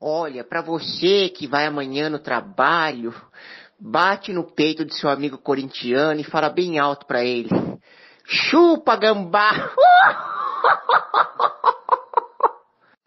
Olha, para você que vai amanhã no trabalho, bate no peito de seu amigo corintiano e fala bem alto para ele: Chupa, gambá!